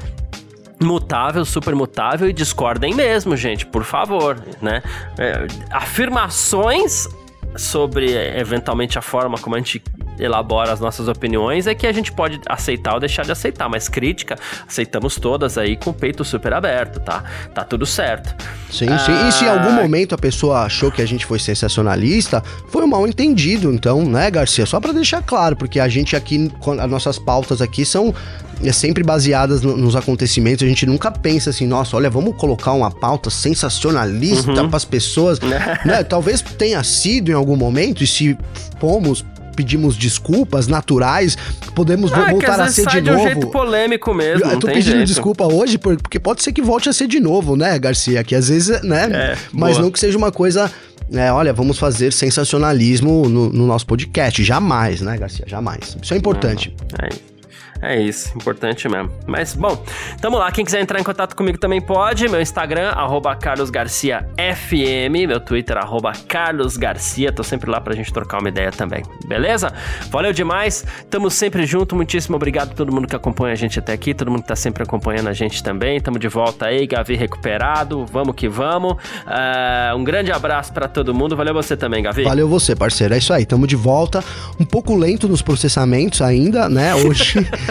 mutável, super mutável e discordem mesmo, gente, por favor, né? É, afirmações sobre eventualmente a forma como a gente elabora as nossas opiniões é que a gente pode aceitar ou deixar de aceitar, mas crítica aceitamos todas aí com o peito super aberto, tá? Tá tudo certo. Sim, ah... sim. E se em algum ah, momento a pessoa achou que a gente foi sensacionalista, foi um mal entendido, então, né, Garcia? Só para deixar claro, porque a gente aqui, as nossas pautas aqui são é sempre baseadas no, nos acontecimentos. A gente nunca pensa assim, nossa, olha, vamos colocar uma pauta sensacionalista uhum. para as pessoas. né? Talvez tenha sido em algum momento, e se fomos pedimos desculpas naturais, podemos ah, voltar a ser de novo. De um jeito polêmico mesmo. Eu tô pedindo jeito. desculpa hoje porque pode ser que volte a ser de novo, né, Garcia? Que às vezes, né? É, mas boa. não que seja uma coisa é, olha, vamos fazer sensacionalismo no, no, nosso podcast. Jamais, né, Garcia? Jamais. Isso é importante. é isso. É isso, importante mesmo. Mas, bom, tamo lá. Quem quiser entrar em contato comigo também pode. Meu Instagram, arroba carlosgarciafm. Meu Twitter, arroba carlosgarcia. Tô sempre lá pra gente trocar uma ideia também. Beleza? Valeu demais. Tamo sempre junto. Muitíssimo obrigado a todo mundo que acompanha a gente até aqui. Todo mundo que tá sempre acompanhando a gente também. Tamo de volta aí. Gavi recuperado. Vamos que vamos. Uh, um grande abraço para todo mundo. Valeu você também, Gavi. Valeu você, parceiro. É isso aí. Tamo de volta. Um pouco lento nos processamentos ainda, né? Hoje...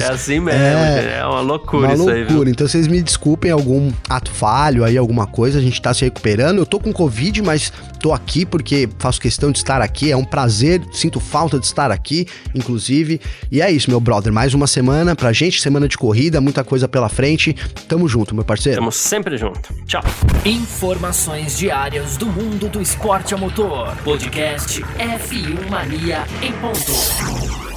é assim mesmo, é, é uma loucura uma isso loucura. aí, viu? Então vocês me desculpem algum ato falho aí, alguma coisa, a gente tá se recuperando. Eu tô com Covid, mas tô aqui porque faço questão de estar aqui, é um prazer, sinto falta de estar aqui, inclusive. E é isso, meu brother, mais uma semana pra gente, semana de corrida, muita coisa pela frente. Tamo junto, meu parceiro. Tamo sempre junto. Tchau. Informações diárias do mundo do esporte a motor. Podcast F1 Mania em ponto.